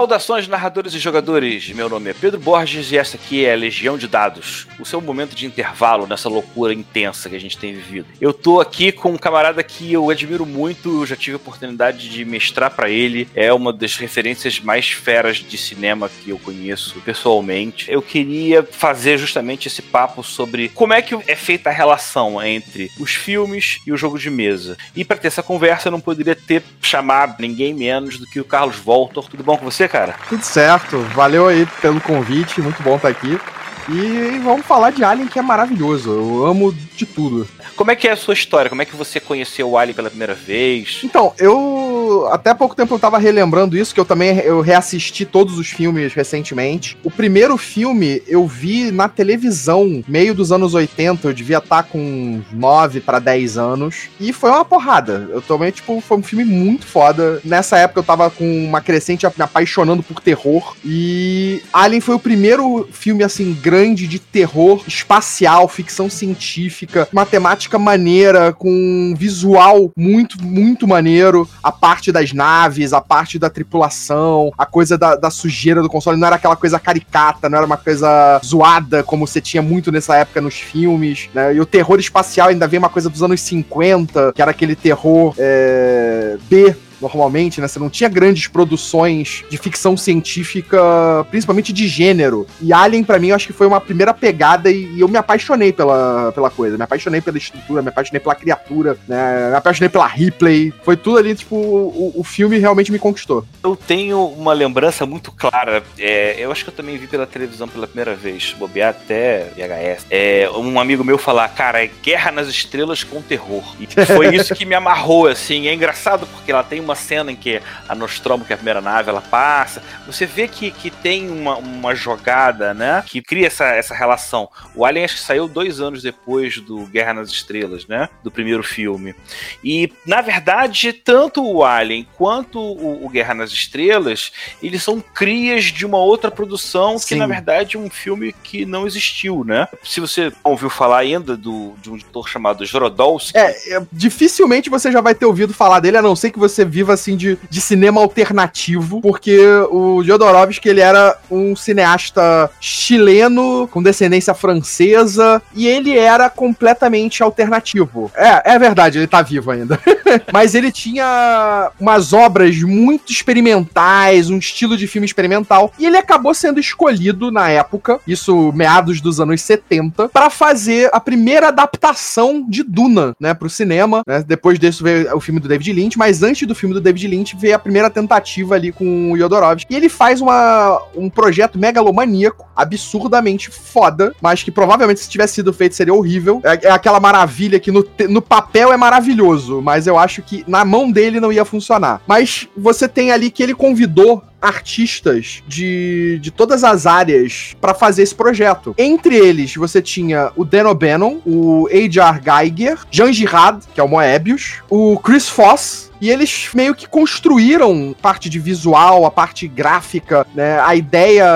Saudações, narradores e jogadores! Meu nome é Pedro Borges e esta aqui é a Legião de Dados, o seu momento de intervalo nessa loucura intensa que a gente tem vivido. Eu tô aqui com um camarada que eu admiro muito, eu já tive a oportunidade de mestrar para ele, é uma das referências mais feras de cinema que eu conheço pessoalmente. Eu queria fazer justamente esse papo sobre como é que é feita a relação entre os filmes e o jogo de mesa. E para ter essa conversa, eu não poderia ter chamado ninguém menos do que o Carlos Voltor. Tudo bom com você? Cara? Tudo certo. Valeu aí pelo convite. Muito bom estar aqui. E vamos falar de Alien, que é maravilhoso. Eu amo de tudo. Como é que é a sua história? Como é que você conheceu o Alien pela primeira vez? Então, eu até pouco tempo eu tava relembrando isso, que eu também eu reassisti todos os filmes recentemente. O primeiro filme eu vi na televisão, meio dos anos 80, eu devia estar tá com 9 para 10 anos, e foi uma porrada. Eu também, tipo, foi um filme muito foda. Nessa época eu tava com uma crescente me apaixonando por terror, e Alien foi o primeiro filme, assim, grande de terror espacial, ficção científica, matemática maneira, com visual muito, muito maneiro. A parte das naves, a parte da tripulação, a coisa da, da sujeira do console não era aquela coisa caricata, não era uma coisa zoada, como você tinha muito nessa época nos filmes, né? E o terror espacial ainda vem uma coisa dos anos 50, que era aquele terror é, B normalmente, né? Você não tinha grandes produções de ficção científica, principalmente de gênero. E Alien, para mim, eu acho que foi uma primeira pegada e, eu me apaixonei pela, pela coisa. Me apaixonei pela estrutura, me apaixonei pela criatura, né? Me apaixonei pela Ripley. Foi tudo ali, tipo, o, o filme realmente me conquistou. Eu tenho uma lembrança muito clara. É, eu acho que eu também vi pela televisão pela primeira vez, bobear até VHS. É, um amigo meu falar, cara, é Guerra nas Estrelas com terror. E foi isso que me amarrou, assim. É engraçado porque ela tem uma uma cena em que a Nostromo, que é a primeira nave, ela passa. Você vê que, que tem uma, uma jogada, né? Que cria essa, essa relação. O Alien acho que saiu dois anos depois do Guerra nas Estrelas, né? Do primeiro filme. E, na verdade, tanto o Alien quanto o, o Guerra nas Estrelas, eles são crias de uma outra produção Sim. que, na verdade, é um filme que não existiu, né? Se você ouviu falar ainda do, de um editor chamado Jorodowski... É, é, dificilmente você já vai ter ouvido falar dele, a não ser que você viu assim, de, de cinema alternativo, porque o Jodorowsky, ele era um cineasta chileno, com descendência francesa, e ele era completamente alternativo. É, é verdade, ele tá vivo ainda. Mas ele tinha umas obras muito experimentais, um estilo de filme experimental, e ele acabou sendo escolhido na época, isso meados dos anos 70, para fazer a primeira adaptação de Duna, né, pro cinema, né? Depois disso veio o filme do David Lynch, mas antes do filme filme do David Lynch, vê a primeira tentativa ali com o Yodorovsky. E ele faz uma, um projeto megalomaníaco, absurdamente foda, mas que provavelmente se tivesse sido feito seria horrível. É, é aquela maravilha que no, no papel é maravilhoso, mas eu acho que na mão dele não ia funcionar. Mas você tem ali que ele convidou artistas de, de todas as áreas para fazer esse projeto. Entre eles, você tinha o Dan O'Bannon, o H.R. Geiger, Jean Girard, que é o Moebius, o Chris Foss, e eles meio que construíram parte de visual, a parte gráfica, né, a ideia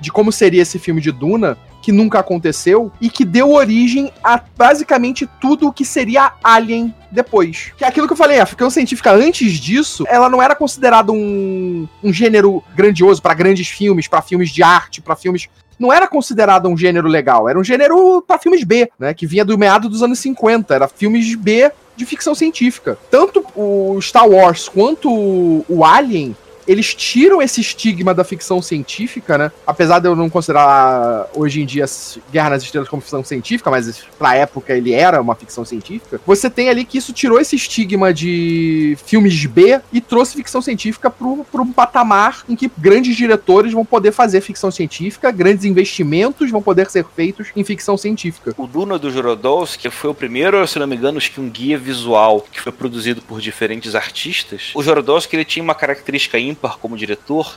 de como seria esse filme de Duna que nunca aconteceu e que deu origem a basicamente tudo o que seria Alien depois. Que é aquilo que eu falei, a ficção científica antes disso, ela não era considerada um, um gênero grandioso para grandes filmes, para filmes de arte, para filmes não era considerado um gênero legal, era um gênero para filmes B, né, que vinha do meado dos anos 50, era filmes B de ficção científica. Tanto o Star Wars quanto o Alien eles tiram esse estigma da ficção científica, né? Apesar de eu não considerar hoje em dia Guerra nas Estrelas como ficção científica, mas pra época ele era uma ficção científica. Você tem ali que isso tirou esse estigma de filmes B e trouxe ficção científica pro, pro um patamar em que grandes diretores vão poder fazer ficção científica, grandes investimentos vão poder ser feitos em ficção científica. O Duna do Jorodowski foi o primeiro, se não me engano, que um guia visual que foi produzido por diferentes artistas. O Jorodowski ele tinha uma característica ímpar como diretor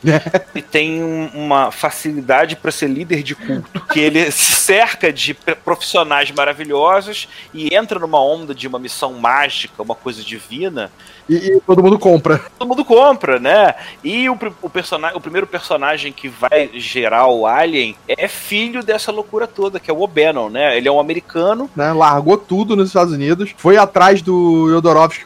e tem um- uma facilidade para ser líder de culto. Que ele se cerca de profissionais maravilhosos e entra numa onda de uma missão mágica, uma coisa divina, E, e todo mundo compra. todo mundo compra, né? E o, o, persona- o primeiro personagem que vai gerar o Alien é filho dessa loucura toda, que é o O'Bannon, né? Ele é um americano. né? Largou tudo nos Estados Unidos, foi atrás do Yodorovsky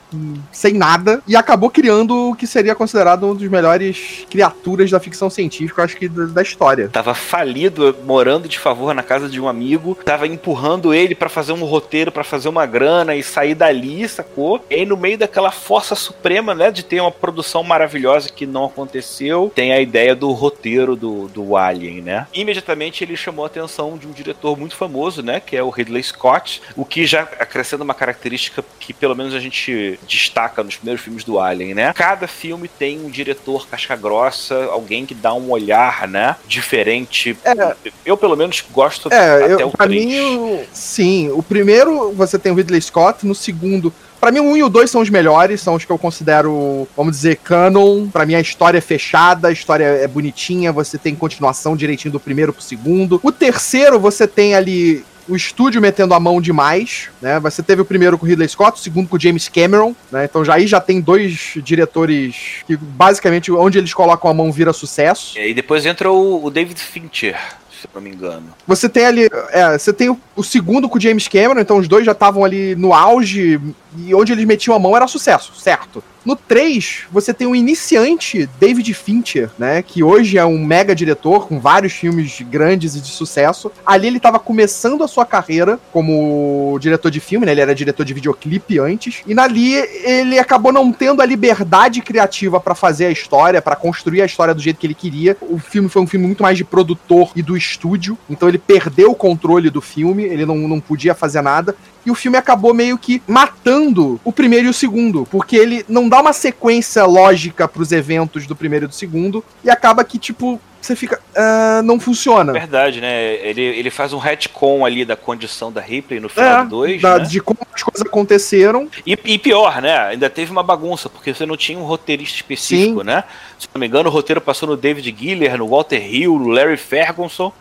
sem nada e acabou criando o que seria considerado um dos melhores criaturas da ficção científica, acho que da, história. Tava falido, morando de favor na casa de um amigo, tava empurrando ele pra fazer um roteiro, pra fazer uma grana e sair dali, sacou? E aí no meio daquela força suprema, né, de ter uma produção maravilhosa que não aconteceu, tem a ideia do roteiro do, do Alien, né? Imediatamente ele chamou a atenção de um diretor muito famoso, né, que é o Ridley Scott, o que já acrescenta uma característica que pelo menos a gente destaca nos primeiros filmes do Alien, né? Cada filme tem um diretor casca grossa, alguém que dá um olhar, né, diferente. É. Eu pelo menos gosto É, até eu, o pra 3. mim, sim. O primeiro você tem o Ridley Scott, no segundo. Pra mim, o 1 e o 2 são os melhores, são os que eu considero, vamos dizer, canon. Pra mim, a história é fechada, a história é bonitinha, você tem continuação direitinho do primeiro pro segundo. O terceiro, você tem ali o estúdio metendo a mão demais, né? Você teve o primeiro com o Ridley Scott, o segundo com o James Cameron, né? Então já aí já tem dois diretores que basicamente onde eles colocam a mão vira sucesso. E depois entra o, o David Fincher, se eu não me engano. Você tem ali. É, você tem o, o segundo com o James Cameron, então os dois já estavam ali no auge, e onde eles metiam a mão era sucesso, certo? No 3, você tem um iniciante, David Fincher, né? Que hoje é um mega diretor com vários filmes grandes e de sucesso. Ali ele estava começando a sua carreira como diretor de filme, né? Ele era diretor de videoclipe antes. E nali ele acabou não tendo a liberdade criativa para fazer a história, para construir a história do jeito que ele queria. O filme foi um filme muito mais de produtor e do estúdio. Então ele perdeu o controle do filme, ele não, não podia fazer nada. E o filme acabou meio que matando o primeiro e o segundo, porque ele não dá uma sequência lógica pros eventos do primeiro e do segundo, e acaba que, tipo, você fica. "Ah, não funciona. Verdade, né? Ele, ele faz um retcon ali da condição da Ripley no final É, do 2, da- né? De como as coisas aconteceram. E, e pior, né? Ainda teve uma bagunça, porque você não tinha um roteirista específico, Sim. né? Se não me engano, o roteiro passou no David Giller, no Walter Hill, no Larry Ferguson,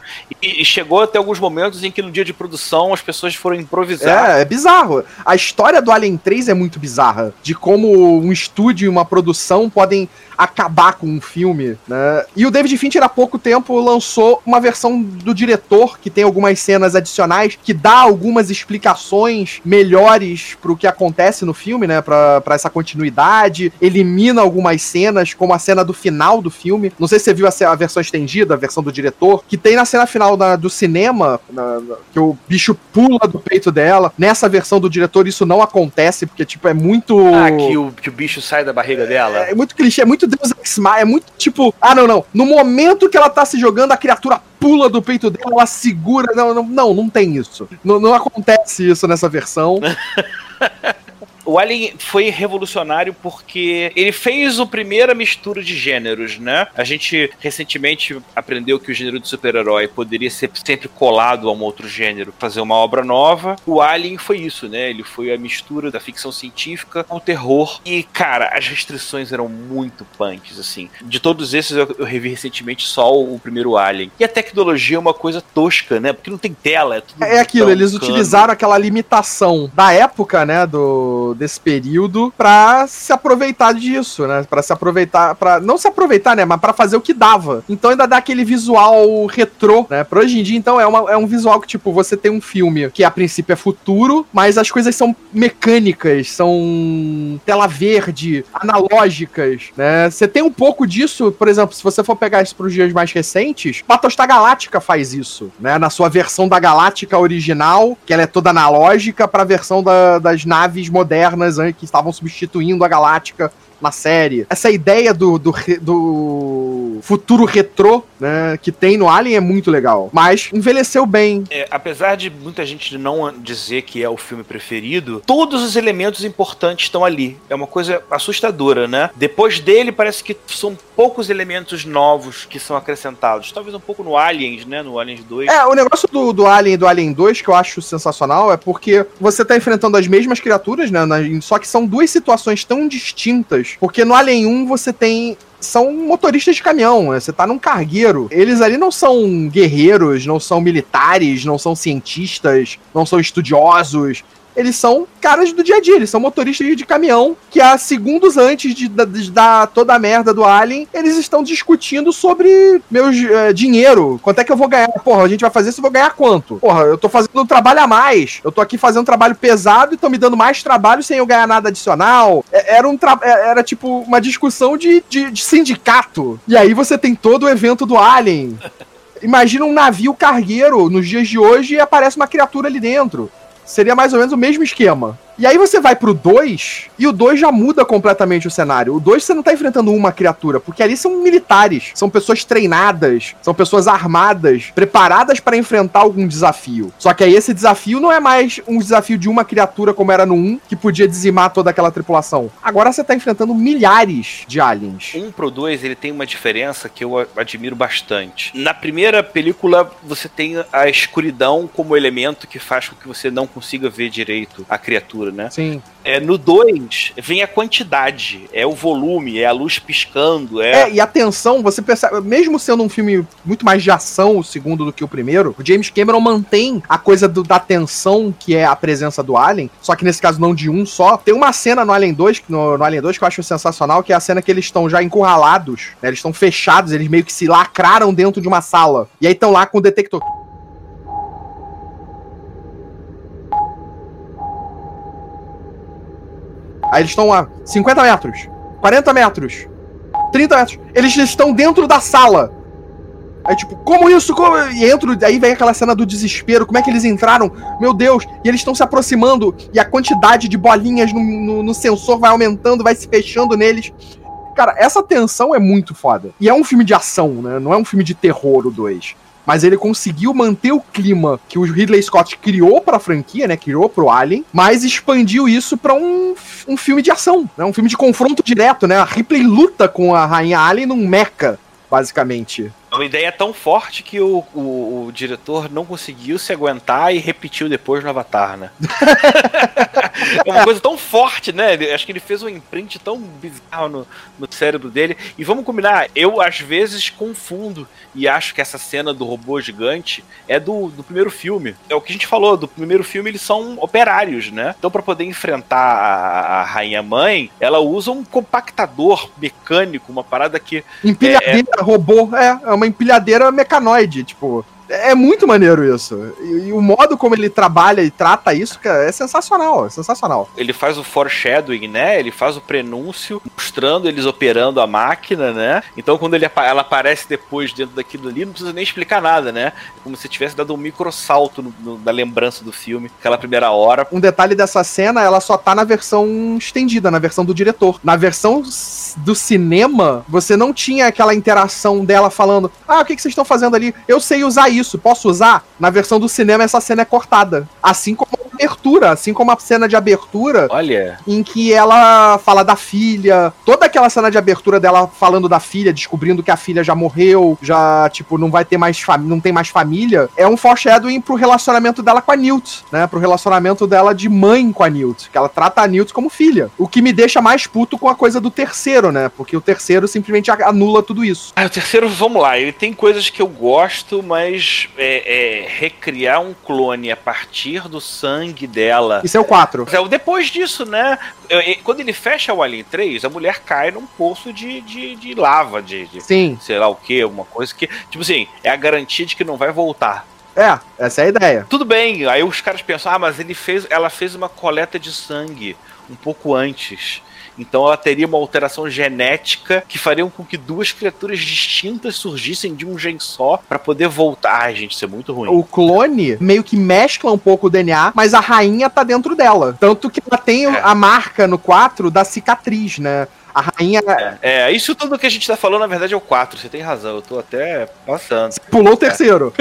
e, e chegou até alguns momentos em que no dia de produção as pessoas foram improvisar. É, é bizarro. A história do Alien 3 é muito bizarra. De como um estúdio e uma produção podem acabar com um filme, né? E o David Fincher há pouco tempo lançou uma versão do diretor que tem algumas cenas adicionais que dá algumas explicações melhores pro que acontece no filme, né? Pra, pra essa continuidade, elimina algumas cenas, como a cena do final do filme. Não sei se você viu a, a versão estendida, a versão do diretor, que tem na cena final da- do cinema, na- na- que o bicho pula do peito dela. Nessa versão do diretor isso não acontece, porque, tipo, é muito... Ah, que o, que o bicho sai da barriga dela. É muito clichê, é muito Deus Ex Machina, é muito tipo, ah, não, não. No momento que ela tá se jogando, a criatura pula do peito dela, ela segura. Não, não, não, não tem isso. Não, não acontece isso nessa versão. O Alien foi revolucionário porque ele fez a primeira mistura de gêneros, né? A gente recentemente aprendeu que o gênero de super-herói poderia ser sempre colado a um outro gênero, fazer uma obra nova. O Alien foi isso, né? Ele foi a mistura da ficção científica com o terror. E, cara, as restrições eram muito punks, assim. De todos esses, eu, eu revi recentemente só o, primeiro Alien. E a tecnologia é uma coisa tosca, né? Porque não tem tela, é tudo É aquilo, eles cano. utilizaram aquela limitação da época, né, do desse período pra se aproveitar disso, né? Pra se aproveitar, para não se aproveitar, né, mas pra fazer o que dava. Então ainda dá aquele visual retrô, né? Pra hoje em dia, então é, uma- é um visual que tipo você tem um filme que a princípio é futuro, mas as coisas são mecânicas, são tela verde, analógicas, né? Você tem um pouco disso, por exemplo, se você for pegar isso pros dias mais recentes, Battlestar Galáctica faz isso, né? Na sua versão da Galáctica original, que ela é toda analógica, pra versão da- das naves modernas hein, que estavam substituindo a Galáctica na série. Essa ideia do, do, do futuro retrô, né, que tem no Alien é muito legal. Mas envelheceu bem. É, apesar de muita gente não dizer que é o filme preferido, todos os elementos importantes estão ali. É uma coisa assustadora, né? Depois dele, parece que são poucos elementos novos que são acrescentados. Talvez um pouco no Aliens, né? No Aliens 2. É, o negócio do, do Alien e do Alien 2 que eu acho sensacional é porque você tá enfrentando as mesmas criaturas, né? na- só que são duas situações tão distintas. Porque no Alien 1 você tem são motoristas de caminhão, né? Você tá num cargueiro. Eles ali não são guerreiros, não são militares, não são cientistas, não são estudiosos eles são caras do dia a dia, eles são motoristas de caminhão que há segundos antes de, de, dar toda a merda do Alien, eles estão discutindo sobre meu é, dinheiro, quanto é que eu vou ganhar. Porra, a gente vai fazer isso, eu vou ganhar quanto? Porra, eu tô fazendo um trabalho a mais, eu tô aqui fazendo um trabalho pesado e estão me dando mais trabalho sem eu ganhar nada adicional. É, era um é, era tipo uma discussão de, de, de sindicato. E aí você tem todo o evento do Alien. Imagina um navio cargueiro nos dias de hoje e aparece uma criatura ali dentro. Seria mais ou menos o mesmo esquema. E aí você vai pro 2 e o 2 já muda completamente o cenário. O 2 você não tá enfrentando uma criatura, porque ali são militares, são pessoas treinadas, são pessoas armadas, preparadas para enfrentar algum desafio. Só que aí esse desafio não é mais um desafio de uma criatura como era no 1, que podia dizimar toda aquela tripulação. Agora você tá enfrentando milhares de aliens. Um pro 2 ele tem uma diferença que eu admiro bastante. Na primeira película você tem a escuridão como elemento que faz com que você não consiga ver direito a criatura né? Sim. É, no 2, vem a quantidade, é o volume, é a luz piscando. É... é, e a tensão, você percebe, mesmo sendo um filme muito mais de ação, o segundo, do que o primeiro, o James Cameron mantém a coisa do, da tensão que é a presença do Alien, só que nesse caso não de um só. Tem uma cena no Alien 2, no, no Alien 2 que eu acho sensacional, que é a cena que eles estão já encurralados, né? Eles estão fechados, eles meio que se lacraram dentro de uma sala. E aí estão lá com o detector. Aí eles estão a 50 metros, 40 metros, 30 metros. Eles estão dentro da sala. Aí, tipo, como isso? Como? E entro, aí vem aquela cena do desespero. Como é que eles entraram? Meu Deus! E eles estão se aproximando. E a quantidade de bolinhas no, no, no, sensor vai aumentando, vai se fechando neles. Cara, essa tensão é muito foda. E é um filme de ação, né? Não é um filme de terror, o 2 mas ele conseguiu manter o clima que o Ridley Scott criou para a franquia, né? Criou pro Alien, mas expandiu isso para um, um filme de ação, né? Um filme de confronto direto, né? A Ripley luta com a Rainha Alien num mecha, basicamente. É uma ideia tão forte que o, o, o, diretor não conseguiu se aguentar e repetiu depois no Avatar, né? é uma coisa tão forte, né? Acho que ele fez um imprint tão bizarro no, no cérebro dele. E vamos combinar, eu às vezes confundo e acho que essa cena do robô gigante é do, do primeiro filme. É o que a gente falou, do primeiro filme eles são operários, né? Então para poder enfrentar a, a, rainha mãe, ela usa um compactador mecânico, uma parada que... Empilhadeira, é, é... robô, é, é uma empilhadeira mecanoide, tipo. É muito maneiro isso. E, e, o modo como ele trabalha e trata isso cara, é sensacional, é sensacional. Ele faz o foreshadowing, né? Ele faz o prenúncio, mostrando eles operando a máquina, né? Então quando ele, ela aparece depois dentro daquilo ali, não precisa nem explicar nada, né? É como se tivesse dado um micro salto no, no, da lembrança do filme, aquela primeira hora. Um detalhe dessa cena, ela só tá na versão estendida, na versão do diretor. Na versão do cinema, você não tinha aquela interação dela falando: Ah, o que, que vocês estão fazendo ali? Eu sei usar isso isso, posso usar? Na versão do cinema, essa cena é cortada. Assim como a abertura, assim como a cena de abertura. Olha. Em que ela fala da filha. Toda aquela cena de abertura dela falando da filha, descobrindo que a filha já morreu, já, tipo, não vai ter mais família, não tem mais família. É um foreshadowing pro relacionamento dela com a Newt, né? Pro relacionamento dela de mãe com a Newt. Que ela trata a Newt como filha. O que me deixa mais puto com a coisa do terceiro, né? Porque o terceiro simplesmente anula tudo isso. Ah, o terceiro, vamos lá, ele tem coisas que eu gosto, mas é, é, recriar um clone a partir do sangue dela. Isso é o 4. É, depois disso, né? Quando ele fecha o Alien 3, a mulher cai num poço de, de, de lava, de, de Sim. sei lá o que, uma coisa que. Tipo assim, é a garantia de que não vai voltar. É, essa é a ideia. Tudo bem, aí os caras pensam, ah, mas ele fez, ela fez uma coleta de sangue um pouco antes. Então ela teria uma alteração genética que faria com que duas criaturas distintas surgissem de um gene só para poder voltar. Ai, gente, isso é muito ruim. O clone meio que mescla um pouco o DNA, mas a rainha tá dentro dela. Tanto que ela tem é. a marca no 4 da cicatriz, né? A rainha. É, é, isso tudo que a gente tá falando, na verdade, é o 4. Você tem razão, eu tô até passando. Você pulou o terceiro.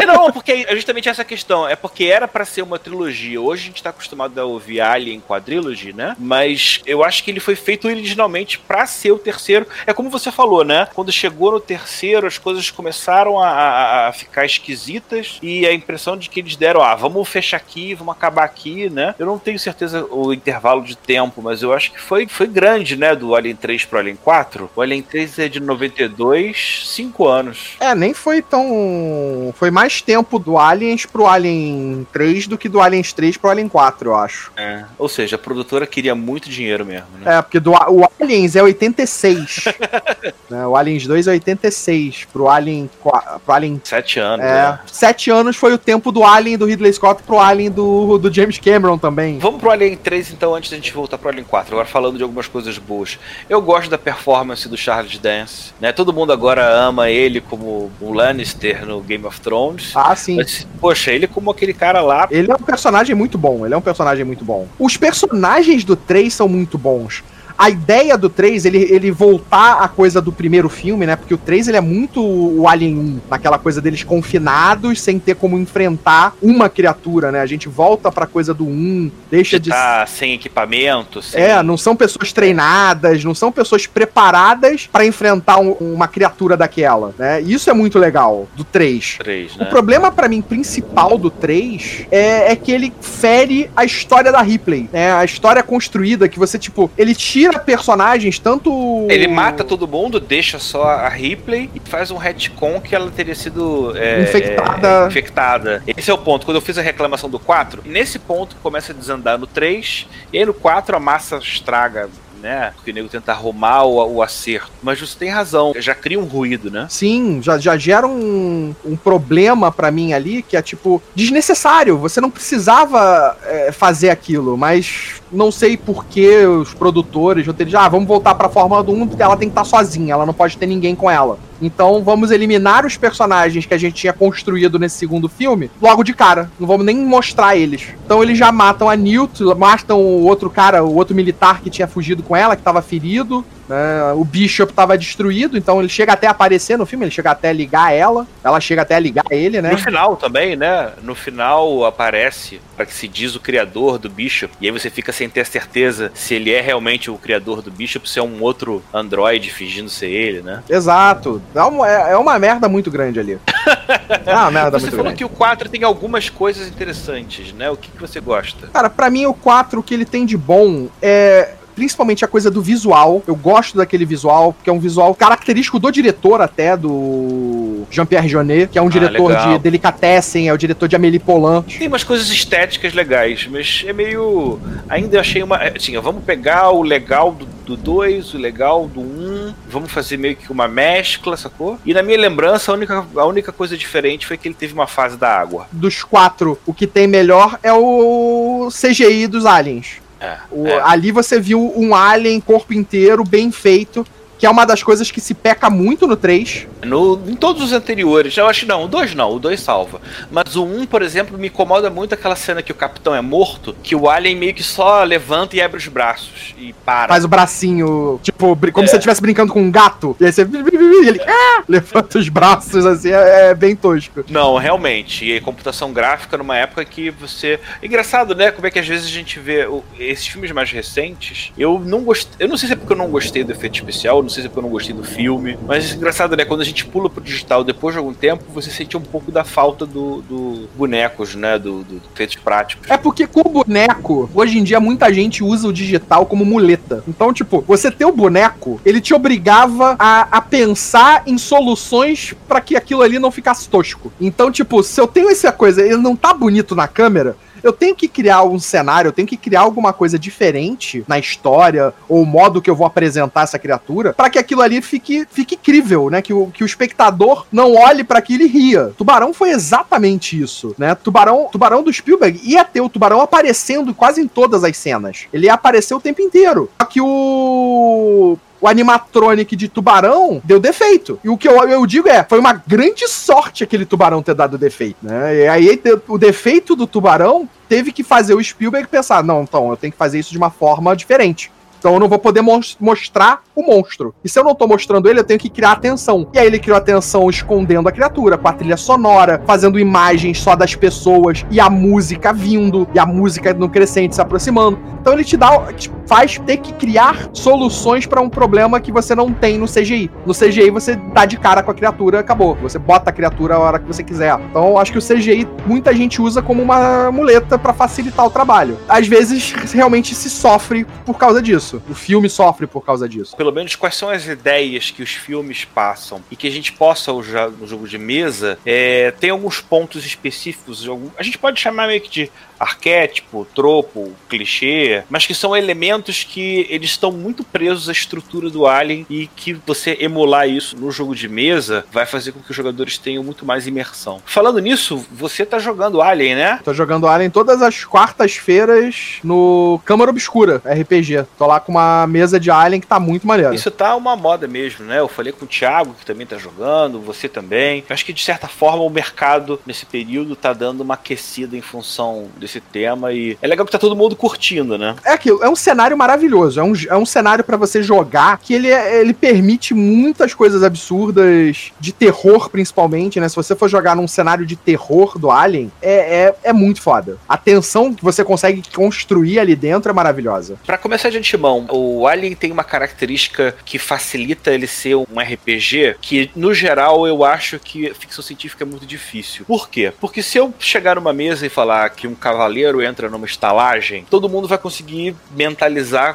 É, não, porque é justamente essa questão. É porque era para ser uma trilogia. Hoje a gente tá acostumado a ouvir Alien quadrilogy, né? Mas eu acho que ele foi feito originalmente para ser o terceiro. É como você falou, né? Quando chegou no terceiro, as coisas começaram a, a, a ficar esquisitas e a impressão de que eles deram, ah, vamos fechar aqui, vamos acabar aqui, né? Eu não tenho certeza o intervalo de tempo, mas eu acho que foi, foi grande, né? Do Alien 3 pro Alien 4. O Alien 3 é de 92, 5 anos. É, nem foi tão. Foi mais tempo do Aliens pro Alien 3 do que do Aliens 3 pro Alien 4, eu acho. É. Ou seja, a produtora queria muito dinheiro mesmo, né? É, porque do, o Aliens é 86. né, o Aliens 2 é 86. Pro Alien. Pro Alien. Sete anos. É. né? Sete anos foi o tempo do Alien do Ridley Scott pro Alien do, do James Cameron também. Vamos pro Alien 3 então, antes da gente voltar pro Alien 4. Agora falando de algumas coisas boas. Eu gosto da performance do Charles Dance, né? Todo mundo agora ama ele como o Lannister no Game of Thrones. Ah, sim. Mas, poxa, ele como aquele cara lá. Ele é um personagem muito bom, ele é um personagem muito bom. Os personagens do 3 são muito bons. A ideia do 3, ele, ele voltar à coisa do primeiro filme, né? Porque o 3 ele é muito o Alien 1, naquela coisa deles confinados, sem ter como enfrentar uma criatura, né? A gente volta pra coisa do 1, deixa de. Tá sem equipamento, sem... É, não são pessoas treinadas, não são pessoas preparadas pra enfrentar um- uma criatura daquela, né? Isso é muito legal do 3. 3, O né? problema pra mim principal do 3 é, é que ele fere a história da Ripley, né? A história construída que você tipo, ele tira personagens tanto Ele mata todo mundo, deixa só a Ripley e faz um retcon que ela teria sido é, Infectada. é, infectada. Esse é o ponto. Quando eu fiz a reclamação do 4, nesse ponto começa a desandar no 3, e aí no 4 a massa estraga, né? Porque o nego tenta arrumar o, o acerto. Mas você tem razão, já cria um ruído, né? Sim, já, já gera um, um problema pra mim ali que é tipo desnecessário. Você não precisava é, fazer aquilo, mas não sei por que os produtores roteiristas, ah, vamos voltar pra Fórmula do 1 porque ela tem que estar sozinha, ela não pode ter ninguém com ela. Então vamos eliminar os personagens que a gente tinha construído nesse segundo filme logo de cara. Não vamos nem mostrar eles. Então eles já matam a Newt, matam o outro cara, o outro militar que tinha fugido com ela, que tava ferido. Né? O Bishop tava destruído, então ele chega até a aparecer no filme, ele chega até a ligar ela, ela chega até a ligar ele, né? No final também, né? No final aparece para que se diz o criador do Bishop. E aí você fica sem ter certeza se ele é realmente o criador do Bishop, se é um outro androide fingindo ser ele, né? Exato. É uma, é- uma merda muito grande ali. É uma merda Você muito falou grande. que o 4 tem algumas coisas interessantes, né? O que, que você gosta? Cara, pra mim o 4 o que ele tem de bom é principalmente a coisa do visual. Eu gosto daquele visual, que é um visual característico do diretor até, do Jean-Pierre Jeunet, que é um diretor legal. de Delicatessen, é o diretor de Amélie Poulain. Tem umas coisas estéticas legais, mas é meio. Ainda eu achei uma. Assim, ó, vamos pegar o legal do 2, o legal do 1, um, vamos fazer meio que uma mescla, sacou? E na minha lembrança, a única, a única coisa diferente foi que ele teve uma fase da água. Dos quatro, o que tem melhor é o CGI dos aliens. É, O- é. Ali você viu um alien corpo inteiro, bem feito, que é uma das coisas que se peca muito no 3. No, em todos os anteriores, eu acho não, o 2 não, o 2 salva. Mas o 1, um, por exemplo, me incomoda muito aquela cena que o capitão é morto, que o alien meio que só levanta e abre os braços e para. Faz o bracinho, tipo, como É. se você estivesse brincando com um gato. E aí você. E ele ah! levanta os braços, assim, é, é bem tosco. Não, realmente. E computação gráfica numa época que você. Engraçado, né? Como é que às vezes a gente vê esses filmes mais recentes. Eu não gostei. Eu não sei se é porque eu não gostei do efeito especial, sei se é porque eu não gostei do filme. Mas engraçado, né? Quando a gente pula pro digital depois de algum tempo, você sente um pouco da falta do, do bonecos, né? Do, do, do efeitos práticos. É porque com o boneco, hoje em dia muita gente usa o digital como muleta. Então, tipo, você ter o boneco, ele te obrigava a, a pensar em soluções pra que aquilo ali não ficasse tosco. Então, tipo, se eu tenho essa coisa, ele não tá bonito na câmera, eu tenho que criar um cenário, eu tenho que criar alguma coisa diferente na história, ou modo que eu vou apresentar essa criatura, pra que aquilo ali fique, fique crível, né? Que o, que o espectador não olhe pra aquilo e ria. Tubarão foi exatamente isso, né? Tubarão, Tubarão do Spielberg ia ter o tubarão aparecendo quase em todas as cenas. Ele ia aparecer o tempo inteiro. Só que o o animatronic de tubarão deu defeito. E o que eu, eu digo é, foi uma grande sorte aquele tubarão ter dado defeito, né? E aí o defeito do tubarão teve que fazer o Spielberg pensar, não, então eu tenho que fazer isso de uma forma diferente. Então eu não vou poder mos- mostrar o monstro. E se eu não tô mostrando ele, eu tenho que criar atenção. E aí ele criou atenção escondendo a criatura, com a trilha sonora, fazendo imagens só das pessoas e a música vindo, e a música no crescente se aproximando. Então ele te dá, te faz ter que criar soluções pra um problema que você não tem no CGI. No CGI você dá de cara com a criatura, acabou. Você bota a criatura a hora que você quiser. Então acho que o CGI muita gente usa como uma muleta pra facilitar o trabalho. Às vezes realmente se sofre por causa disso. disso. O filme sofre por causa disso. Pelo menos quais são as ideias que os filmes passam e que a gente possa usar no jogo de mesa, é, tem alguns pontos específicos. A gente pode chamar meio que de arquétipo, tropo, clichê, mas que são elementos que eles estão muito presos à estrutura do Alien e que você emular isso no jogo de mesa vai fazer com que os jogadores tenham muito mais imersão. Falando nisso, você tá jogando Alien, né? Tô jogando Alien todas as quartas-feiras no Câmara Obscura RPG. Tô lá com uma mesa de Alien que tá muito maneiro. Isso tá uma moda mesmo, né? Eu falei com o Thiago, que também tá jogando, você também. Eu acho que de certa forma o mercado nesse período tá dando uma aquecida em função desse esse tema e é legal que tá todo mundo curtindo, né? É aquilo, é um cenário maravilhoso, é um, é um cenário para você jogar que ele, é, ele permite muitas coisas absurdas, de terror principalmente, né? Se você for jogar num cenário de terror do Alien, é, é, é muito foda. A tensão que você consegue construir ali dentro é maravilhosa. Para começar de antemão, o Alien tem uma característica que facilita ele ser um RPG que, no geral, eu acho que ficção científica é muito difícil. Por quê? Porque se eu chegar numa mesa e falar que um cavaleiro entra numa estalagem, todo mundo vai conseguir mentalizar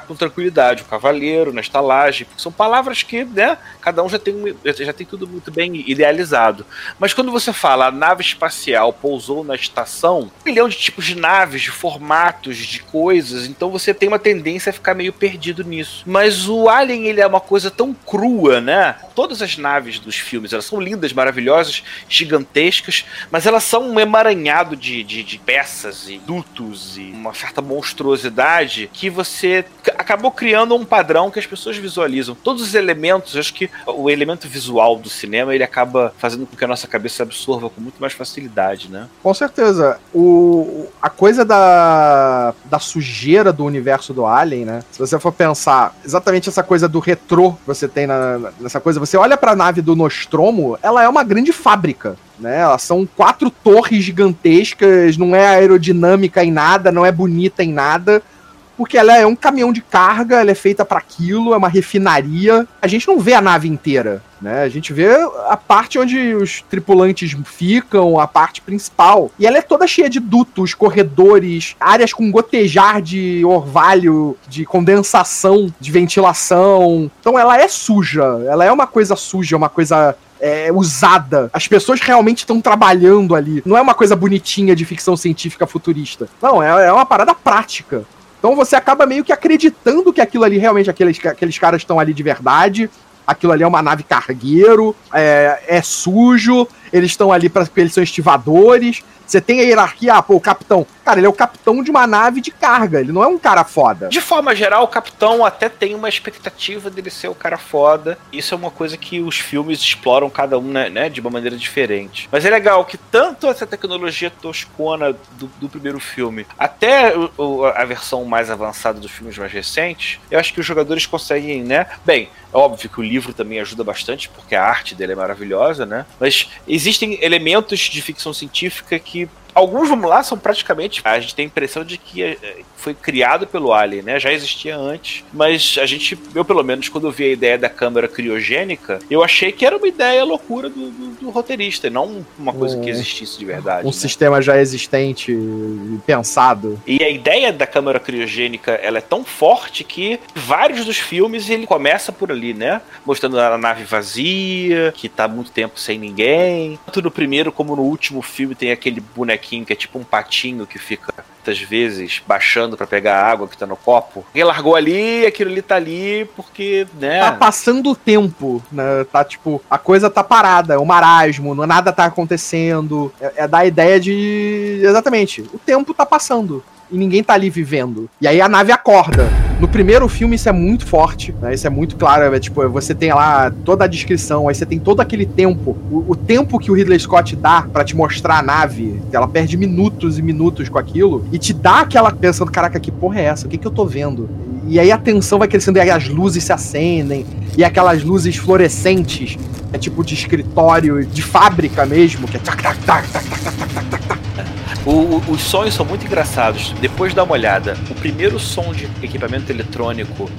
com tranquilidade o cavaleiro na estalagem, porque são palavras que, né, cada um já tem, já tem tudo muito bem idealizado. Mas quando você fala a nave espacial pousou na estação, um milhão de tipos de naves, de formatos, de coisas, então você tem uma tendência a ficar meio perdido nisso. Mas o Alien, ele é uma coisa tão crua, né? Todas as naves dos filmes, elas são lindas, maravilhosas, gigantescas, mas elas são um emaranhado de, de, de peças e dutos e uma certa monstruosidade que você acabou criando um padrão que as pessoas visualizam. Todos os elementos, acho que o elemento visual do cinema ele acaba fazendo com que a nossa cabeça absorva com muito mais facilidade, né? Com certeza. O, a coisa da, da sujeira do universo do Alien, né? Se você for pensar exatamente essa coisa do retrô que você tem na, nessa coisa, você olha para a nave do Nostromo, ela é uma grande fábrica né? Elas são quatro torres gigantescas, não é aerodinâmica em nada, não é bonita em nada, porque ela é um caminhão de carga, ela é feita para aquilo, é uma refinaria. A gente não vê a nave inteira, né? A gente vê a parte onde os tripulantes ficam, a parte principal. E ela é toda cheia de dutos, corredores, áreas com gotejar de orvalho, de condensação, de ventilação. Então ela é suja, ela é uma coisa suja, uma coisa é, usada. As pessoas realmente estão trabalhando ali. Não é uma coisa bonitinha de ficção científica futurista. Não, é, é uma parada prática. Então você acaba meio que acreditando que aquilo ali realmente, aqueles, aqueles caras estão ali de verdade. Aquilo ali é uma nave cargueiro, é, é sujo, eles estão ali para eles são estivadores. Você tem a hierarquia, ah, pô, o capitão. Cara, ele é o capitão de uma nave de carga, ele não é um cara foda. De forma geral, o capitão até tem uma expectativa dele ser o cara foda. Isso é uma coisa que os filmes exploram cada um, né, né de uma maneira diferente. Mas é legal que tanto essa tecnologia toscona do, do primeiro filme, até o, a versão mais avançada dos filmes mais recentes, eu acho que os jogadores conseguem, né? Bem, é óbvio que o livro também ajuda bastante, porque a arte dele é maravilhosa, né? Mas existem elementos de ficção científica que alguns, vamos lá, são praticamente. A gente tem a impressão de que eh, foi criado pelo Alien, né? Já existia antes. Mas a gente, eu pelo menos, quando eu vi a ideia da câmera criogênica, eu achei que era uma ideia loucura do, do, do roteirista, não uma coisa um, que existisse de verdade. Um né? sistema já existente, pensado. E a ideia da câmera criogênica, ela é tão forte que vários dos filmes ele começa por ali, né? Mostrando a nave vazia, que tá muito tempo sem ninguém. Tanto no primeiro como no último filme tem aquele bonequinho que é tipo um patinho que fica muitas vezes baixando para pegar a água que tá no copo. Ele largou ali, aquilo ali tá ali porque, né? Tá passando o tempo, né? Tá tipo, a coisa tá parada, é um marasmo, nada tá acontecendo. É, é da ideia de. Exatamente, o tempo tá passando e ninguém tá ali vivendo. E aí a nave acorda. No primeiro filme isso é muito forte, né? Isso é muito claro, é, tipo, você tem lá toda a descrição, aí você tem todo aquele tempo, o, o tempo que o Ridley Scott dá para te mostrar a nave, ela perde minutos e minutos com aquilo e te dá aquela pensando, caraca, que porra é essa? O que que eu tô vendo? E aí a tensão vai crescendo, e aí as luzes se acendem, e aquelas luzes fluorescentes, é tipo de escritório, de fábrica mesmo, que é tac, tac, tac, tac, tac, tac, tac o, o, os sons são muito engraçados. Depois dá uma olhada. O primeiro som de equipamento eletrônico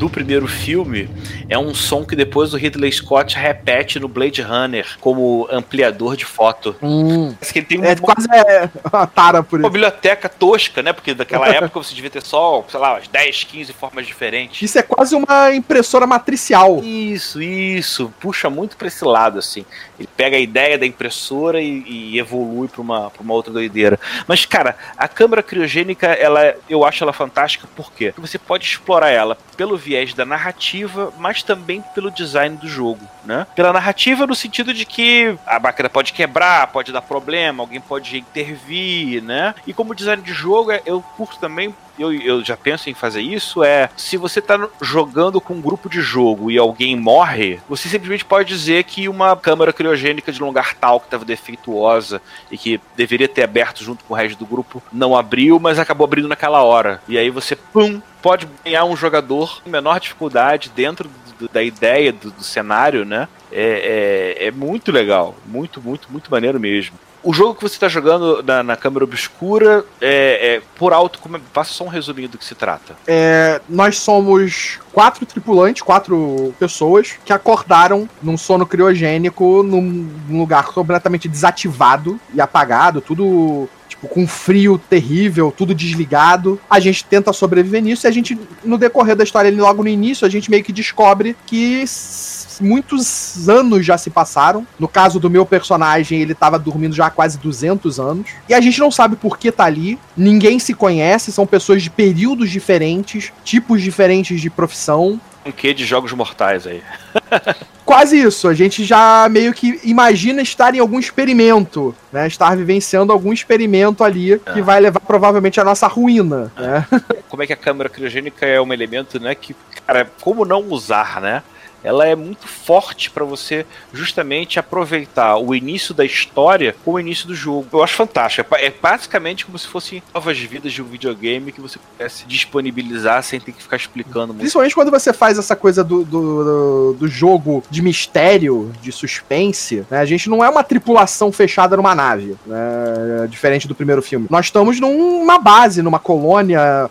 do primeiro filme é um som que depois o Ridley Scott repete no Blade Runner como ampliador de foto. Hum. Parece que ele tem É uma, quase é, uma tara por uma isso. biblioteca tosca, né? Porque daquela época você devia ter só, sei lá, umas 10, 15 formas diferentes. Isso é quase uma impressora matricial. Isso, isso. Puxa muito pra esse lado, assim. Ele pega a ideia da impressora e, e evolui pra uma, pra uma outra doideira. Mas, cara, a câmera criogênica, ela, eu acho ela fantástica, por quê? Porque você pode explorar ela pelo viés da narrativa, mas também pelo design do jogo, né? Pela narrativa no sentido de que a máquina pode quebrar, pode dar problema, alguém pode intervir, né? E como design de jogo, eu curto também eu, eu já penso em fazer isso é se você tá jogando com um grupo de jogo e alguém morre, você simplesmente pode dizer que uma câmara criogênica de lugar tal que estava defeituosa e que deveria ter aberto junto com o resto do grupo não abriu, mas acabou abrindo naquela hora. E aí você, pum, pode ganhar um jogador com menor dificuldade dentro do- da ideia do, do cenário, né? É, é, é muito legal. Muito, muito, muito maneiro mesmo. O jogo que você está jogando na, na câmera obscura, é, é, por alto, como é- faça só um resuminho do que se trata. É, nós somos quatro tripulantes, quatro pessoas que acordaram num sono criogênico num, num lugar completamente desativado e apagado, tudo tipo com frio terrível, tudo desligado. A gente tenta sobreviver nisso e a gente no decorrer da história, logo no início, a gente meio que descobre que muitos anos já se passaram. No caso do meu personagem, ele tava dormindo já há quase 200 anos. E a gente não sabe por que tá ali. Ninguém se conhece, são pessoas de períodos diferentes, tipos diferentes de profissão. Um quê de jogos mortais aí. Quase isso, a gente já meio que imagina estar em algum experimento, né? Estar vivenciando algum experimento ali que Ah. vai levar provavelmente à nossa ruína, né? como é que a câmera criogênica é um elemento, né, que, cara, como não usar, né? Ela é muito forte para você justamente aproveitar o início da história com o início do jogo. Eu acho fantástico. É É basicamente como se fossem novas vidas de um videogame que você pudesse disponibilizar sem ter que ficar explicando muito. Principalmente quando você faz essa coisa do, do, do- jogo de mistério, de suspense, né? A gente não é uma tripulação fechada numa nave, né? Diferente do primeiro filme. Nós estamos numa base, numa colônia,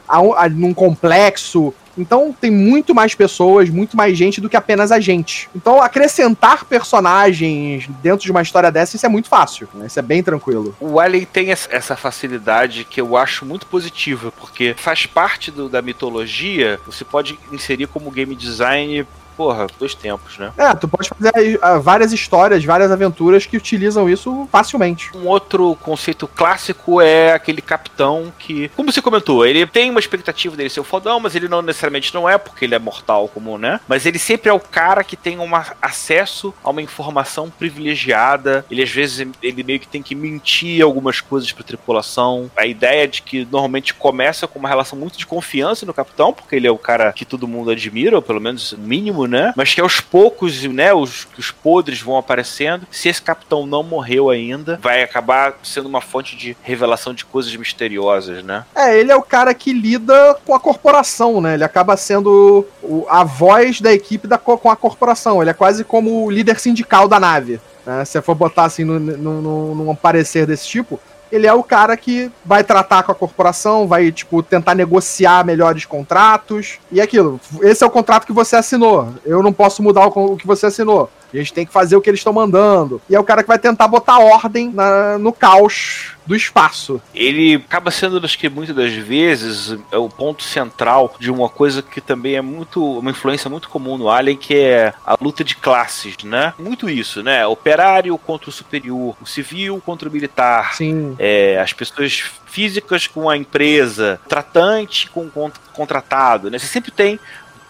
num complexo. Então tem muito mais pessoas, muito mais gente do que apenas a gente. Então acrescentar personagens dentro de uma história dessa, isso é muito fácil. Né? Isso é bem tranquilo. O Alien tem essa- facilidade que eu acho muito positiva, porque faz parte do- da mitologia, você pode inserir como game design, porra, dois tempos, né? É, tu pode fazer ah, várias histórias, várias aventuras que utilizam isso facilmente. Um outro conceito clássico é aquele capitão que, como você comentou, ele tem uma expectativa dele ser o fodão, mas ele não necessariamente não é, porque ele é mortal como, né? Mas ele sempre é o cara que tem um acesso a uma informação privilegiada. Ele às vezes ele meio que tem que mentir algumas coisas pra tripulação. A ideia de que normalmente começa com uma relação muito de confiança no capitão, porque ele é o cara que todo mundo admira, ou pelo menos o mínimo, né? Mas que aos poucos, né, os, os podres vão aparecendo. Se esse capitão não morreu ainda, vai acabar sendo uma fonte de revelação de coisas misteriosas, né? É, ele é o cara que lida com a corporação, né? Ele acaba sendo o- a voz da equipe da, co- com a corporação. Ele é quase como o líder sindical da nave. Né? Se for botar assim no- num parecer desse tipo, ele é o cara que vai tratar com a corporação, vai, tipo, tentar negociar melhores contratos. E é aquilo, esse é o contrato que você assinou. Eu não posso mudar o, o que você assinou. A gente tem que fazer o que eles estão mandando. E é o cara que vai tentar botar ordem na- no caos do espaço. Ele acaba sendo, acho que muitas das vezes, é o ponto central de uma coisa que também é muito, uma influência muito comum no Alien, que é a luta de classes, né? Muito isso, né? Operário contra o superior, o civil contra o militar. Sim. É, as pessoas físicas com a empresa, tratante com o cont- contratado, né? Você sempre tem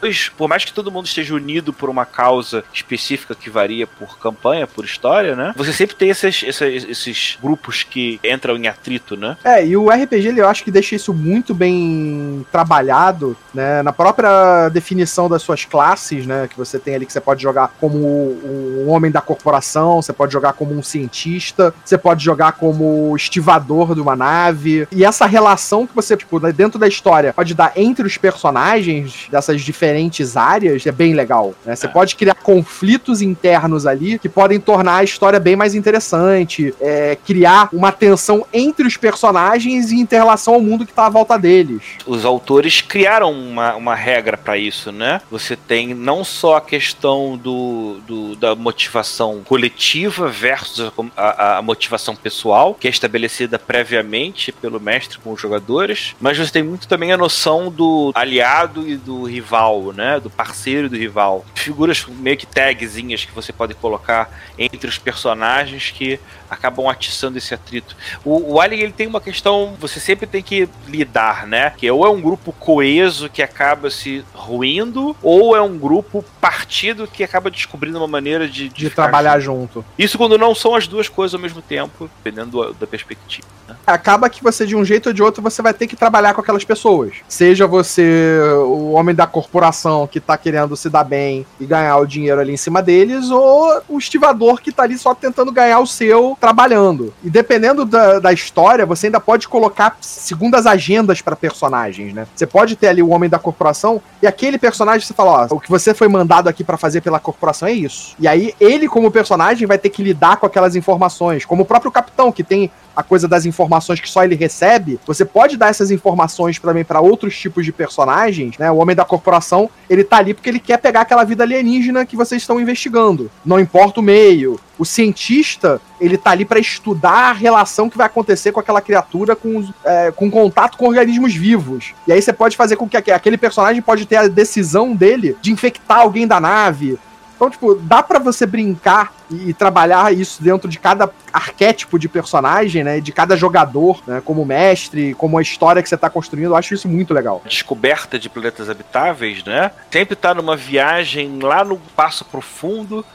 dois, por mais que todo mundo esteja unido por uma causa específica que varia por campanha, por história, né? Você sempre tem esses, esses, esses grupos que entram em atrito, né? É, e o RPG ele, eu acho que deixa isso muito bem trabalhado, né? Na própria definição das suas classes, né? Que você tem ali que você pode jogar como um homem da corporação, você pode jogar como um cientista, você pode jogar como estivador de uma nave. E essa relação que você, tipo, dentro da história, pode dar entre os personagens, dessas diferenças diferentes áreas é bem legal. Né? Você é. pode criar conflitos internos ali que podem tornar a história bem mais interessante, é, criar uma tensão entre os personagens e em relação ao mundo que está à volta deles. Os autores criaram uma, uma regra para isso, né? Você tem não só a questão do, do da motivação coletiva versus a, a, motivação pessoal, que é estabelecida previamente pelo mestre com os jogadores, mas você tem muito também a noção do aliado e do rival, né? Do parceiro e do rival. Figuras meio que tagzinhas que você pode colocar entre os personagens que acabam atiçando esse atrito. O, o Alien ele tem uma questão, você sempre tem que lidar, né? Que ou é um grupo coeso que acaba se ruindo, ou é um grupo partido que acaba descobrindo uma maneira de, de, de trabalhar junto. Isso quando não são as duas coisas ao mesmo tempo, dependendo da perspectiva. Né? Acaba que você, de um jeito ou de outro, você vai ter que trabalhar com aquelas pessoas. Seja você o homem da corporação que tá querendo se dar bem e ganhar o dinheiro ali em cima deles, ou o estivador que tá ali só tentando ganhar o seu trabalhando. E dependendo da, da história, você ainda pode colocar segundas agendas para personagens, né? Você pode ter ali o homem da corporação e aquele personagem você fala, ó, o que você foi mandado aqui para fazer pela corporação é isso. E aí ele como personagem vai ter que lidar com aquelas informações, como o próprio capitão que tem a coisa das informações que só ele recebe, você pode dar essas informações também para outros tipos de personagens, né? O homem da corporação, ele tá ali porque ele quer pegar aquela vida alienígena que vocês estão investigando. Não importa o meio. O cientista, ele tá ali para estudar a relação que vai acontecer com aquela criatura com, é, com contato com organismos vivos. E aí você pode fazer com que aquele personagem pode ter a decisão dele de infectar alguém da nave, então, tipo, dá para você brincar e, trabalhar isso dentro de cada arquétipo de personagem, né? De cada jogador, né? Como mestre, como a história que você tá construindo. Eu acho isso muito legal. Descoberta de planetas habitáveis, né? Sempre tá numa viagem lá no passo profundo.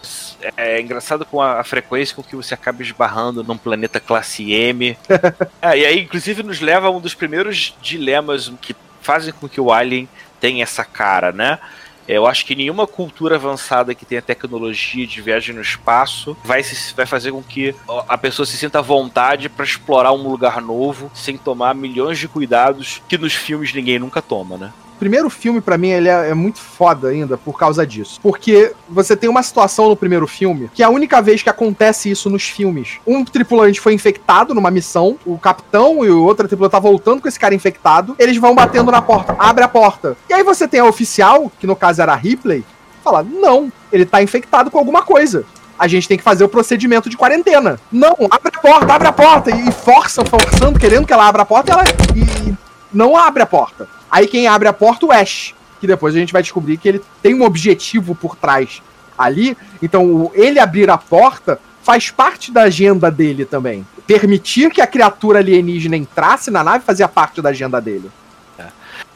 É, é engraçado com a, a, frequência com que você acaba esbarrando num planeta classe M. é, e aí, inclusive, nos leva a um dos primeiros dilemas que fazem com que o Alien tenha essa cara, né? Eu acho que nenhuma cultura avançada que tenha tecnologia de viagem no espaço vai, se, vai fazer com que a pessoa se sinta à vontade para explorar um lugar novo sem tomar milhões de cuidados que nos filmes ninguém nunca toma, né? Primeiro filme, para mim, ele é, é, muito foda ainda por causa disso. Porque você tem uma situação no primeiro filme que é a única vez que acontece isso nos filmes. Um tripulante foi infectado numa missão, o capitão e o outro tripulante tá voltando com esse cara infectado, eles vão batendo na porta, abre a porta. E aí você tem a oficial, que no caso era a Ripley, fala: não, ele tá infectado com alguma coisa a gente tem que fazer o procedimento de quarentena. Não, abre a porta, abre a porta. E força, forçando, querendo que ela abra a porta, ela e não abre a porta. Aí quem abre a porta, o Ash. Que depois a gente vai descobrir que ele tem um objetivo por trás ali. Então, ele abrir a porta faz parte da agenda dele também. Permitir que a criatura alienígena entrasse na nave fazia parte da agenda dele. É.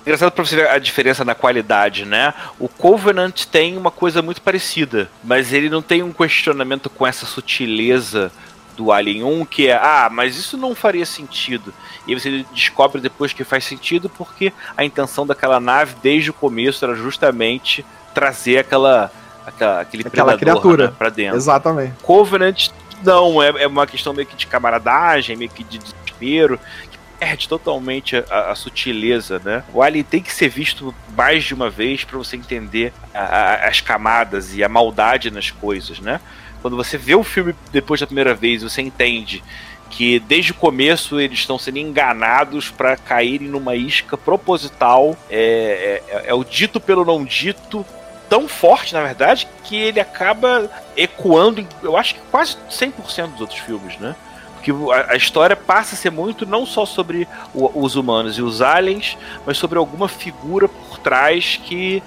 Engraçado pra você ver a diferença na qualidade, né? O Covenant tem uma coisa muito parecida, mas ele não tem um questionamento com essa sutileza do Alien 1, que é, ah, mas isso não faria sentido. E você descobre depois que faz sentido porque a intenção daquela nave desde o começo era justamente trazer aquela, aquela aquele aquela criatura né, para dentro. Exatamente. Covenant não, é, é uma questão meio que de camaradagem, meio que de desespero, que perde totalmente a, a, sutileza, né? O Alien tem que ser visto mais de uma vez para você entender a, a, as camadas e a maldade nas coisas, né? Quando você vê o filme depois da primeira vez, você entende que desde o começo eles estão sendo enganados para caírem numa isca proposital. É, é, é, o dito pelo não dito tão forte, na verdade, que ele acaba ecoando, eu acho que quase 100% dos outros filmes, né? Porque a, história passa a ser muito não só sobre os humanos e os aliens, mas sobre alguma figura por trás que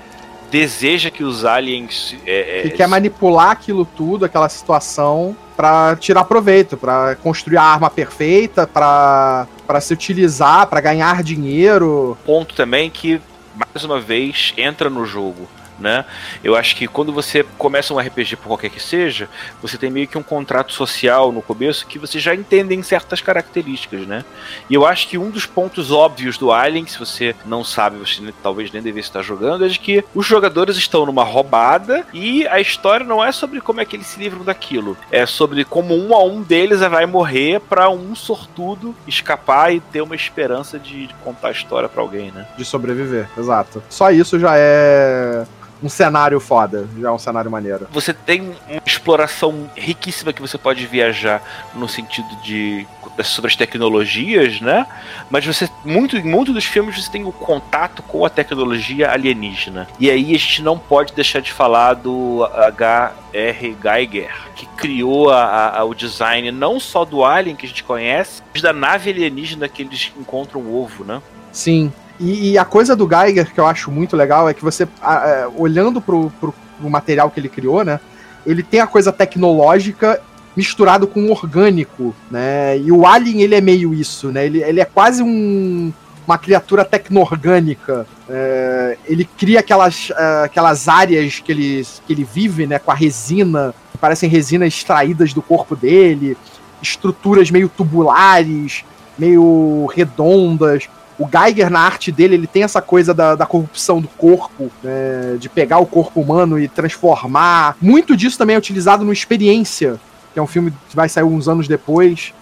deseja que os aliens. É, é, quer manipular aquilo tudo, aquela situação, para tirar proveito, para construir a arma perfeita, para se utilizar, para ganhar dinheiro. Ponto também que, mais uma vez, entra no jogo. Né? Eu acho que quando você começa um RPG por qualquer que seja, você tem meio que um contrato social no começo que você já entendem certas características, né? E eu acho que um dos pontos óbvios do Alien, se você não sabe, você talvez nem devesse estar jogando, é de que os jogadores estão numa roubada e a história não é sobre como é que eles se livram daquilo, é sobre como um a um deles vai morrer para um sortudo escapar e ter uma esperança de contar a história para alguém, né? De sobreviver, exato. Só isso já é um cenário foda, já é um cenário maneiro. Você tem uma exploração riquíssima que você pode viajar no sentido de sobre as tecnologias, né? Mas você muito em muitos dos filmes você tem o contato com a tecnologia alienígena. E aí a gente não pode deixar de falar do H.R. Geiger, que criou a, a, o design não só do alien que a gente conhece, mas da nave alienígena que eles encontram o ovo, né? Sim, e, e, a coisa do Geiger que eu acho muito legal é que você, a, a, olhando pro, pro, pro, material que ele criou, né? Ele tem a coisa tecnológica misturado com o orgânico, né? E o Alien, ele é meio isso, né? Ele, ele é quase um, uma criatura tecno-orgânica. É, ele cria aquelas, uh, aquelas áreas que ele, que ele vive, né? Com a resina, que parecem resinas extraídas do corpo dele, estruturas meio tubulares, meio redondas o Geiger, na arte dele, ele tem essa coisa da, da corrupção do corpo, né, de pegar o corpo humano e transformar. Muito disso também é utilizado no Experiência, que é um filme que vai sair uns anos depois.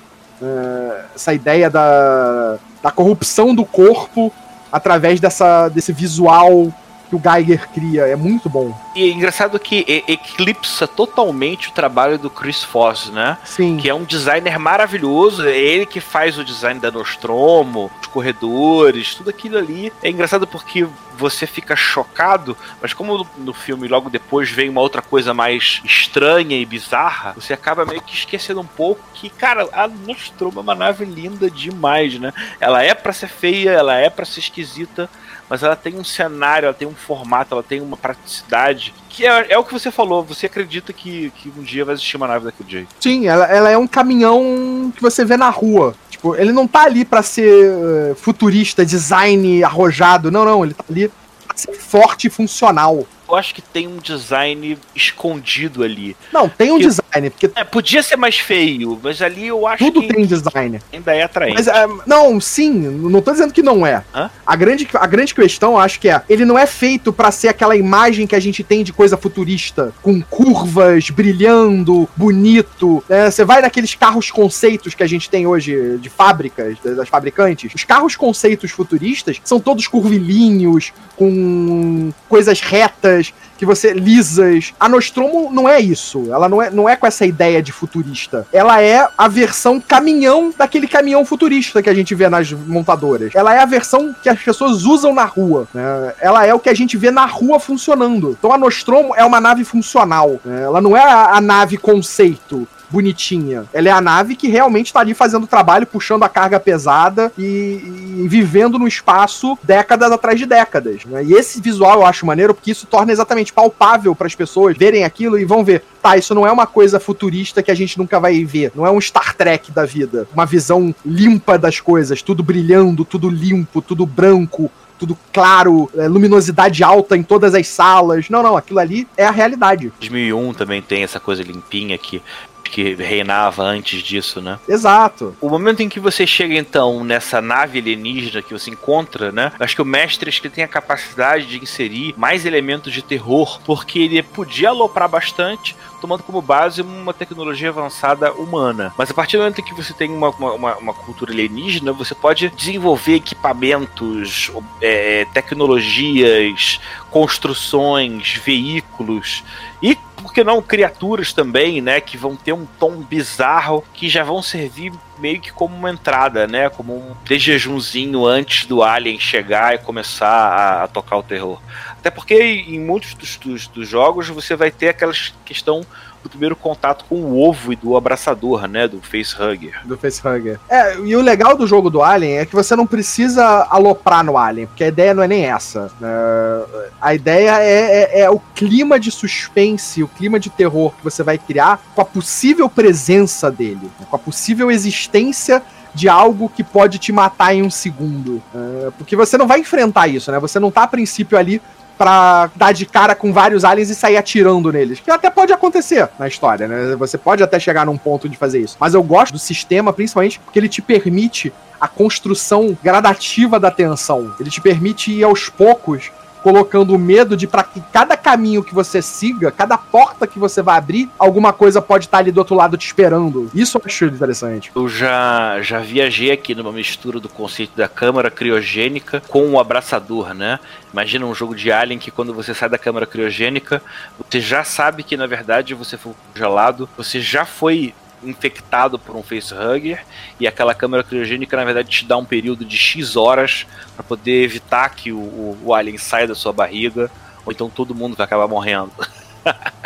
É, essa ideia da, da corrupção do corpo através dessa, desse visual que o Geiger cria. É muito bom. E é engraçado que eclipsa totalmente o trabalho do Chris Foss, né? Sim. Que é um designer maravilhoso. É ele que faz o design da Nostromo, os corredores, tudo aquilo ali. É engraçado porque você fica chocado, mas como no filme logo depois vem uma outra coisa mais estranha e bizarra, você acaba meio que esquecendo um pouco que, cara, a Nostromo é uma nave linda demais, né? Ela é para ser feia, ela é para ser esquisita, mas ela tem um cenário, ela tem um formato, ela tem uma praticidade que é, é o que você falou. Você acredita que, que um dia vai existir uma nave daquele jeito? Sim, ela, ela é um caminhão que você vê na rua. Tipo, ele não tá ali para ser uh, futurista, design arrojado. Não, não, ele tá ali pra ser forte e funcional eu acho que tem um design escondido ali. Não, tem um porque, design. Porque... É, podia ser mais feio, mas ali eu acho Tudo que. Tudo tem design. Ainda é atraente. Mas, é, não, sim, não tô dizendo que não é. Hã? A grande, a grande questão, eu acho que é, ele não é feito para ser aquela imagem que a gente tem de coisa futurista, com curvas, brilhando, bonito. É, você vai naqueles carros conceitos que a gente tem hoje de fábricas, das fabricantes. Os carros conceitos futuristas são todos curvilíneos, com coisas retas que você lisas. A Nostromo não é isso. Ela não é, não é com essa ideia de futurista. Ela é a versão caminhão daquele caminhão futurista que a gente vê nas montadoras. Ela é a versão que as pessoas usam na rua. Né? Ela é o que a gente vê na rua funcionando. Então a Nostromo é uma nave funcional. Né? Ela não é a, a nave conceito bonitinha. Ela é a nave que realmente tá ali fazendo trabalho, puxando a carga pesada e, e vivendo no espaço décadas atrás de décadas. Né? E esse visual eu acho maneiro porque isso torna exatamente palpável para as pessoas verem aquilo e vão ver. Tá, isso não é uma coisa futurista que a gente nunca vai ver. Não é um Star Trek da vida. Uma visão limpa das coisas, tudo brilhando, tudo limpo, tudo branco, tudo claro, é, luminosidade alta em todas as salas. Não, não, aquilo ali é a realidade. 2001 também tem essa coisa limpinha que que reinava antes disso, né? Exato. O momento em que você chega então nessa nave alienígena que você encontra, né? Acho que o mestre acho que tem a capacidade de inserir mais elementos de terror, porque ele podia aloprar bastante, tomando como base uma tecnologia avançada humana. Mas a partir do momento em que você tem uma, uma, uma cultura alienígena, você pode desenvolver equipamentos, é, tecnologias, construções, veículos e por que não criaturas também, né, que vão ter um tom bizarro que já vão servir meio que como uma entrada, né, como um jejumzinho antes do alien chegar e começar a, a tocar o terror. Até porque em muitos dos, dos, dos jogos você vai ter aquela questão do primeiro contato com o ovo e do abraçador, né? Do facehugger. Do facehugger. É, e o legal do jogo do Alien é que você não precisa aloprar no Alien, porque a ideia não é nem essa. É, a ideia é, é, é, o clima de suspense, o clima de terror que você vai criar com a possível presença dele, né, com a possível existência de algo que pode te matar em um segundo. É, porque você não vai enfrentar isso, né? Você não tá a princípio ali pra dar de cara com vários aliens e sair atirando neles. Que até pode acontecer na história, né? Você pode até chegar num ponto de fazer isso. Mas eu gosto do sistema, principalmente porque ele te permite a construção gradativa da tensão. Ele te permite ir aos poucos colocando o medo de para que cada caminho que você siga, cada porta que você vai abrir, alguma coisa pode estar ali do outro lado te esperando. Isso eu acho interessante. Eu já, já viajei aqui numa mistura do conceito da câmara criogênica com o abraçador, né? Imagina um jogo de Alien que quando você sai da câmara criogênica, você já sabe que na verdade você foi congelado, você já foi infectado por um facehugger e aquela câmera criogênica na verdade te dá um período de X horas para poder evitar que o, o, alien saia da sua barriga ou então todo mundo vai acabar morrendo.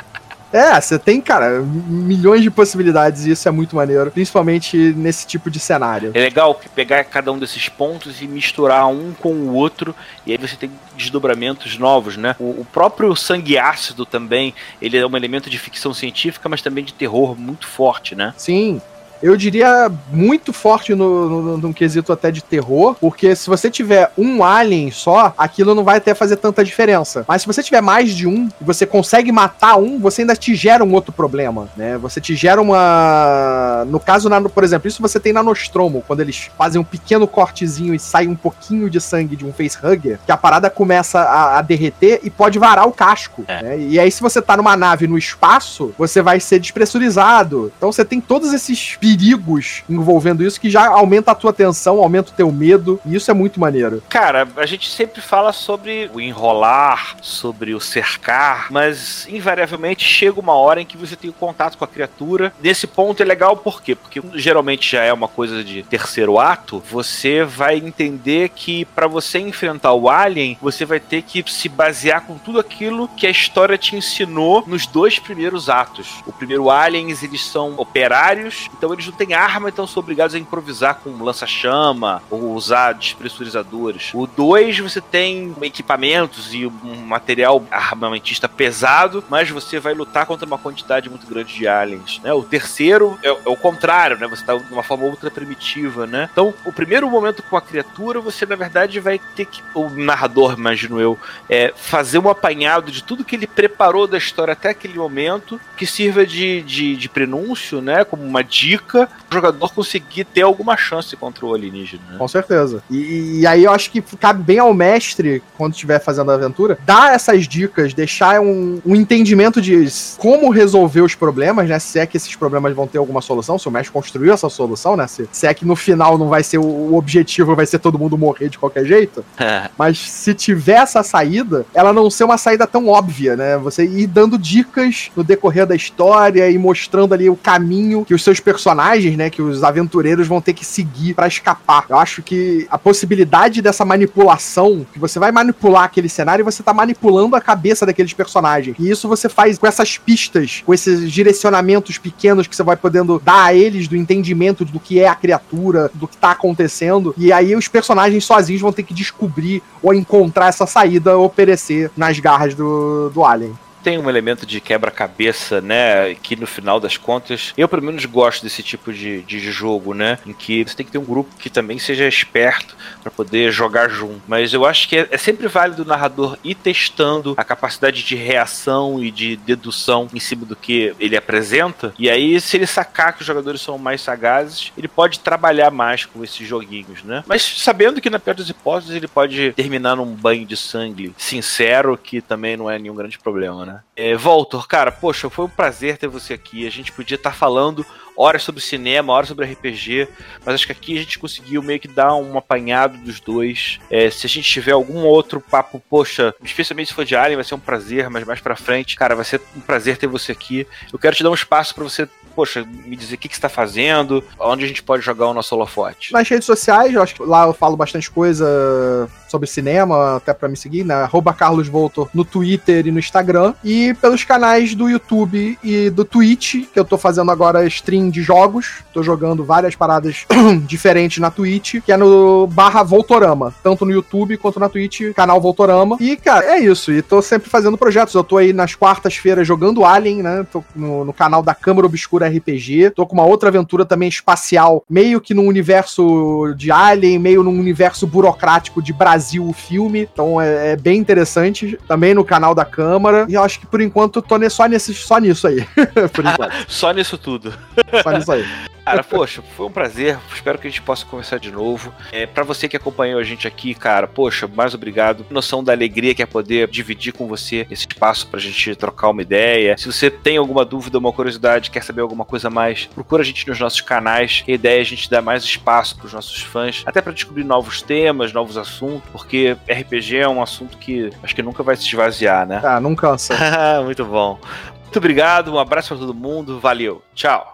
É, você tem, cara, milhões de possibilidades e isso é muito maneiro, principalmente nesse tipo de cenário. É legal pegar cada um desses pontos e misturar um com o outro, e aí você tem desdobramentos novos, né? O, o próprio sangue ácido também, ele é um elemento de ficção científica, mas também de terror muito forte, né? Sim, eu diria muito forte no, no, no, quesito até de terror, porque se você tiver um alien só, aquilo não vai até fazer tanta diferença. Mas se você tiver mais de um e você consegue matar um, você ainda te gera um outro problema, né? Você te gera uma. No caso, na, por exemplo, isso você tem na Nostromo, quando eles fazem um pequeno cortezinho e sai um pouquinho de sangue de um facehugger, que a parada começa a, a derreter e pode varar o casco. É. Né? E aí, se você tá numa nave no espaço, você vai ser despressurizado. Então você tem todos esses perigos envolvendo isso que já aumenta a tua tensão, aumenta o teu medo, e isso é muito maneiro. Cara, a gente sempre fala sobre o enrolar, sobre o cercar, mas invariavelmente chega uma hora em que você tem o contato com a criatura. Nesse ponto é legal por quê? Porque geralmente já é uma coisa de terceiro ato, você vai entender que para você enfrentar o alien, você vai ter que se basear com tudo aquilo que a história te ensinou nos dois primeiros atos. O primeiro aliens, eles são operários, então eles eles não têm arma, então são obrigados a improvisar com lança-chama ou usar despressurizadores. O 2, você tem equipamentos e um material armamentista pesado, mas você vai lutar contra uma quantidade muito grande de aliens. Né? O terceiro é, é o contrário, né? Você está de uma forma ultra primitiva, né? Então, o primeiro momento com a criatura, você na verdade vai ter que, o narrador, imagino eu, é, fazer um apanhado de tudo que ele preparou da história até aquele momento, que sirva de, de, de prenúncio, né? Como uma dica o jogador conseguir ter alguma chance contra o alienígena. Né? Com certeza. E, e, aí eu acho que cabe bem ao mestre, quando estiver fazendo a aventura, dar essas dicas, deixar um, um entendimento de como resolver os problemas, né? Se é que esses problemas vão ter alguma solução, se o mestre construiu essa solução, né? Se, se é que no final não vai ser o, o objetivo, vai ser todo mundo morrer de qualquer jeito. É. Mas se tiver essa saída, ela não ser uma saída tão óbvia, né? Você ir dando dicas no decorrer da história e mostrando ali o caminho que os seus personagens personagens, né, que os aventureiros vão ter que seguir para escapar. Eu acho que a possibilidade dessa manipulação, que você vai manipular aquele cenário e você tá manipulando a cabeça daqueles personagens. E isso você faz com essas pistas, com esses direcionamentos pequenos que você vai podendo dar a eles do entendimento do que é a criatura, do que tá acontecendo. E aí os personagens sozinhos vão ter que descobrir ou encontrar essa saída ou perecer nas garras do, do Alien tem um elemento de quebra-cabeça, né? Que no final das contas, eu pelo menos gosto desse tipo de, de jogo, né? Em que você tem que ter um grupo que também seja esperto para poder jogar junto. Mas eu acho que é, é, sempre válido o narrador ir testando a capacidade de reação e de dedução em cima do que ele apresenta. E aí, se ele sacar que os jogadores são mais sagazes, ele pode trabalhar mais com esses joguinhos, né? Mas sabendo que na pior das hipóteses ele pode terminar num banho de sangue sincero, que também não é nenhum grande problema, né? É, Voltor, cara, poxa, foi um prazer ter você aqui. A gente podia estar tá falando horas sobre cinema, horas sobre RPG, mas acho que aqui a gente conseguiu meio que dar um apanhado dos dois. É, se a gente tiver algum outro papo, poxa, especialmente se for de Alien, vai ser um prazer, mas mais pra frente, cara, vai ser um prazer ter você aqui. Eu quero te dar um espaço para você poxa, me dizer o que, que você está fazendo, onde a gente pode jogar o nosso holofote. Nas redes sociais, eu acho que lá eu falo bastante coisa sobre cinema, até para me seguir, né? Arroba Carlos no Twitter e no Instagram. E pelos canais do YouTube e do Twitch, que eu tô fazendo agora stream de jogos. Tô jogando várias paradas diferentes na Twitch, que é no barra Voltorama. Tanto no YouTube quanto na Twitch, canal Voltorama. E, cara, é isso. E tô sempre fazendo projetos. Eu tô aí nas quartas-feiras jogando Alien, né? Tô no, no canal da Câmara Obscura RPG. Tô com uma outra aventura também espacial, meio que no universo de Alien, meio num universo burocrático de Brasil Brasil o filme. Então é, é bem interessante. Também no canal da Câmara. E eu acho que por enquanto tô só, nesse, só nisso aí. por enquanto. só nisso tudo. Só nisso aí. Cara, poxa, foi um prazer. Espero que a gente possa conversar de novo. É, para você que acompanhou a gente aqui, cara, poxa, mais obrigado. Noção da alegria que é poder dividir com você esse espaço pra gente trocar uma ideia. Se você tem alguma dúvida, uma curiosidade, quer saber alguma coisa mais, procura a gente nos nossos canais. A ideia é a gente dar mais espaço pros nossos fãs, até para descobrir novos temas, novos assuntos, porque RPG é um assunto que acho que nunca vai se esvaziar, né? Ah, não cansa. Muito bom. Muito obrigado, um abraço para todo mundo, valeu, tchau.